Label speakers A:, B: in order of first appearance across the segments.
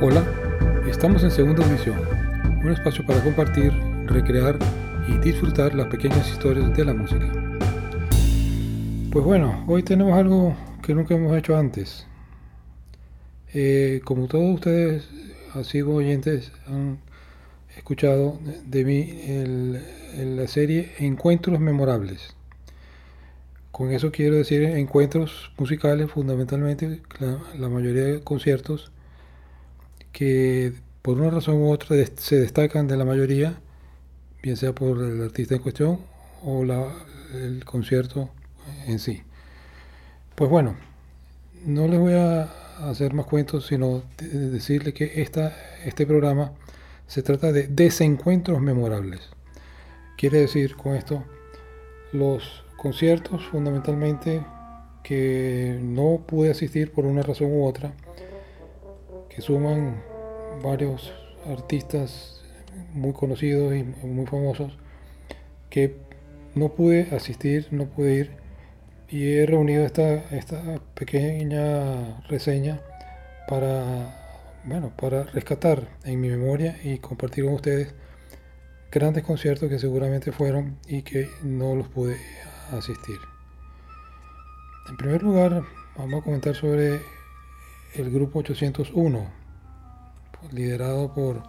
A: Hola, estamos en Segunda Edición, un espacio para compartir, recrear y disfrutar las pequeñas historias de la música. Pues bueno, hoy tenemos algo que nunca hemos hecho antes. Eh, como todos ustedes, así oyentes, han escuchado de mí la serie Encuentros Memorables. Con eso quiero decir encuentros musicales, fundamentalmente la mayoría de conciertos que por una razón u otra se destacan de la mayoría, bien sea por el artista en cuestión o el concierto en sí. Pues bueno, no les voy a hacer más cuentos, sino decirles que esta, este programa se trata de desencuentros memorables. Quiere decir con esto los conciertos fundamentalmente que no pude asistir por una razón u otra que suman varios artistas muy conocidos y muy famosos que no pude asistir, no pude ir y he reunido esta, esta pequeña reseña para, bueno, para rescatar en mi memoria y compartir con ustedes grandes conciertos que seguramente fueron y que no los pude asistir. En primer lugar, vamos a comentar sobre el grupo 801, liderado por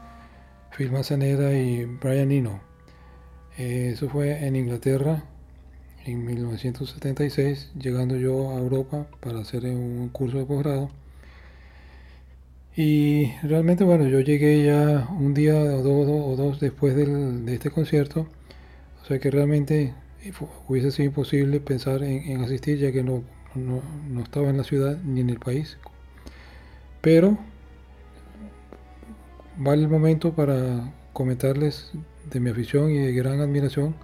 A: Phil Manzanera y Brian Eno. Eh, eso fue en Inglaterra en 1976, llegando yo a Europa para hacer un curso de posgrado. Y realmente, bueno, yo llegué ya un día o dos, o dos después de este concierto, o sea que realmente hubiese sido imposible pensar en, asistir ya que no, no estaba en la ciudad ni en el país pero vale el momento para comentarles de mi afición y de gran admiración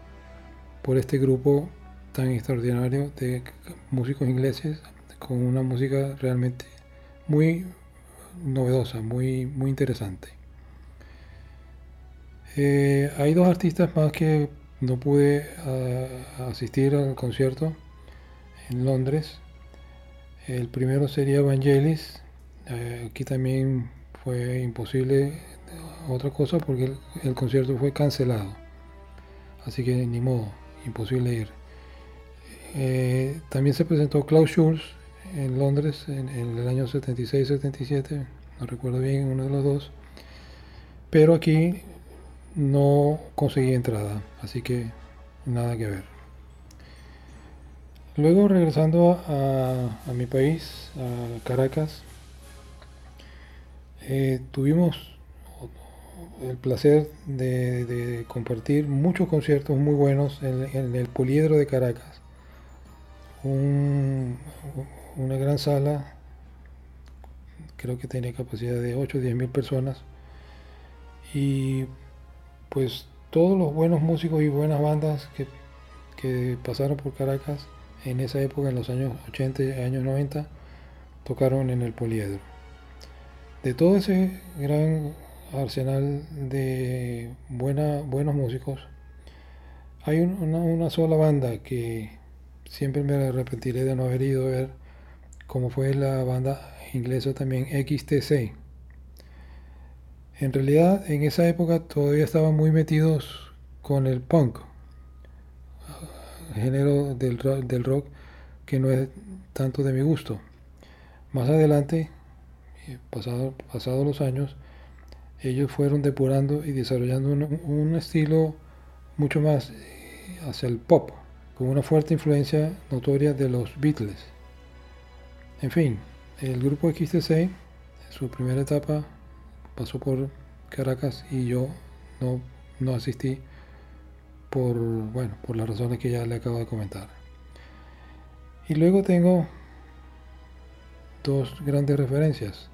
A: por este grupo tan extraordinario de músicos ingleses con una música realmente muy novedosa, muy, muy interesante. Eh, hay dos artistas más que no pude ah, asistir al concierto en Londres. El primero sería Vangelis, eh, aquí también fue imposible otra cosa porque el, concierto fue cancelado. Así que ni modo, imposible ir. Eh, también se presentó Klaus Schulz en Londres en, el año 76-77, no recuerdo bien, uno de los dos. Pero aquí no conseguí entrada, así que nada que ver. Luego regresando a mi país, a Caracas, eh, tuvimos el placer de, compartir muchos conciertos muy buenos en, el Poliedro de Caracas. una gran sala, creo que tenía capacidad de 8 o 10 mil personas. Y pues todos los buenos músicos y buenas bandas que, que pasaron por Caracas en esa época, en los años 80 y años 90, tocaron en el Poliedro de todo ese gran arsenal de buena, buenos músicos, hay una, sola banda que siempre me arrepentiré de no haber ido a ver, como fue la banda inglesa también XTC. En realidad, en esa época todavía estaban muy metidos con el punk, género del del rock que no es tanto de mi gusto. Más adelante pasados pasado los años, ellos fueron depurando y desarrollando un, estilo mucho más eh, hacia el pop, con una fuerte influencia notoria de los Beatles. En fin, el grupo XTC, en su primera etapa, pasó por Caracas y yo no, no asistí por, bueno, por las razones que ya le acabo de comentar. Y luego tengo dos grandes referencias.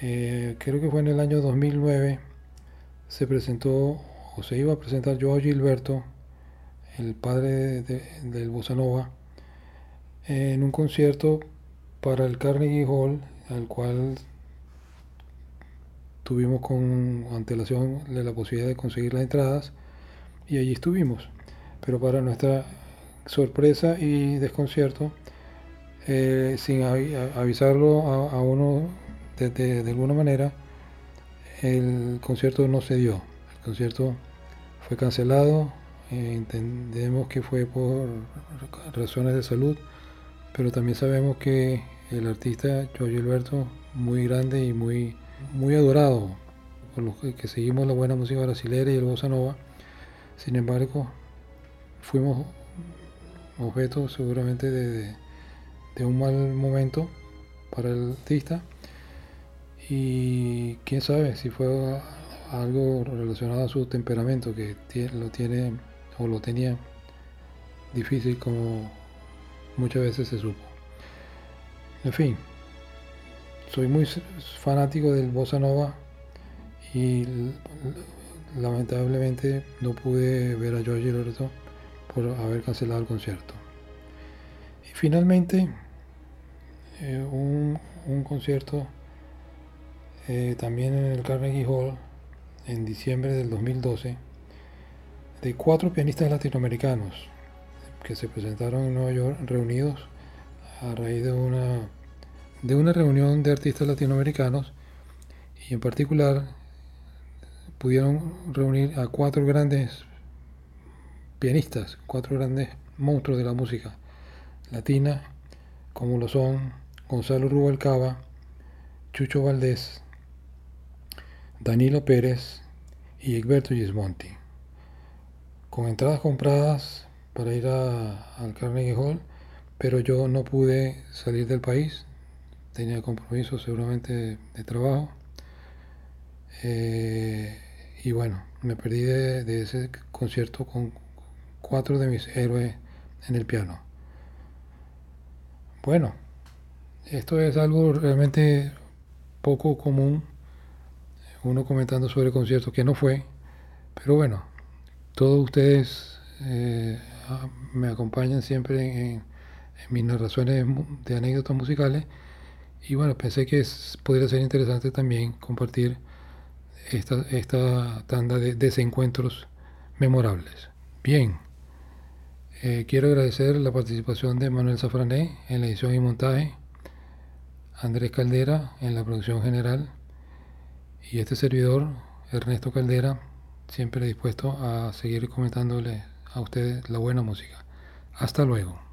A: Eh, creo que fue en el año 2009, se presentó o se iba a presentar Joao Gilberto, el padre del Bossa Nova, en un concierto para el Carnegie Hall, al cual tuvimos con antelación la posibilidad de conseguir las entradas y allí estuvimos. Pero para nuestra sorpresa y desconcierto, eh, sin avisarlo a, uno de, alguna manera el concierto no se dio. El concierto fue cancelado, eh, entendemos que fue por razones de salud, pero también sabemos que el artista Jorge Alberto, muy grande y muy, muy adorado por los que seguimos la buena música brasileña y el bossa nova, sin embargo, fuimos objeto seguramente de, un mal momento para el artista y quién sabe si fue algo relacionado a su temperamento que lo tiene o lo tenía difícil como muchas veces se supo. En fin, soy muy fanático del bossa nova y lamentablemente no pude ver a Giorgio Loreto por haber cancelado el concierto. Y finalmente, eh, un, concierto eh, también en el Carnegie Hall en diciembre del 2012 de cuatro pianistas latinoamericanos que se presentaron en Nueva York reunidos a raíz de una, de una reunión de artistas latinoamericanos y en particular pudieron reunir a cuatro grandes pianistas, cuatro grandes monstruos de la música latina, como lo son Gonzalo Rubalcaba, Chucho Valdés, Danilo Pérez y Egberto Gismonti. Con entradas compradas para ir al Carnegie Hall, pero yo no pude salir del país, tenía compromisos seguramente de, trabajo. Eh, y bueno, me perdí de, ese concierto con cuatro de mis héroes en el piano. Bueno, esto es algo realmente poco común, uno comentando sobre el concierto que no fue, pero bueno, todos ustedes eh, me acompañan siempre en, mis narraciones de anécdotas musicales y bueno, pensé que podría ser interesante también compartir esta, esta tanda de desencuentros memorables. Bien, eh, quiero agradecer la participación de Manuel Zafrané en la edición y montaje, Andrés Caldera en la producción general y este servidor, Ernesto Caldera, siempre dispuesto a seguir comentándole a ustedes la buena música. Hasta luego.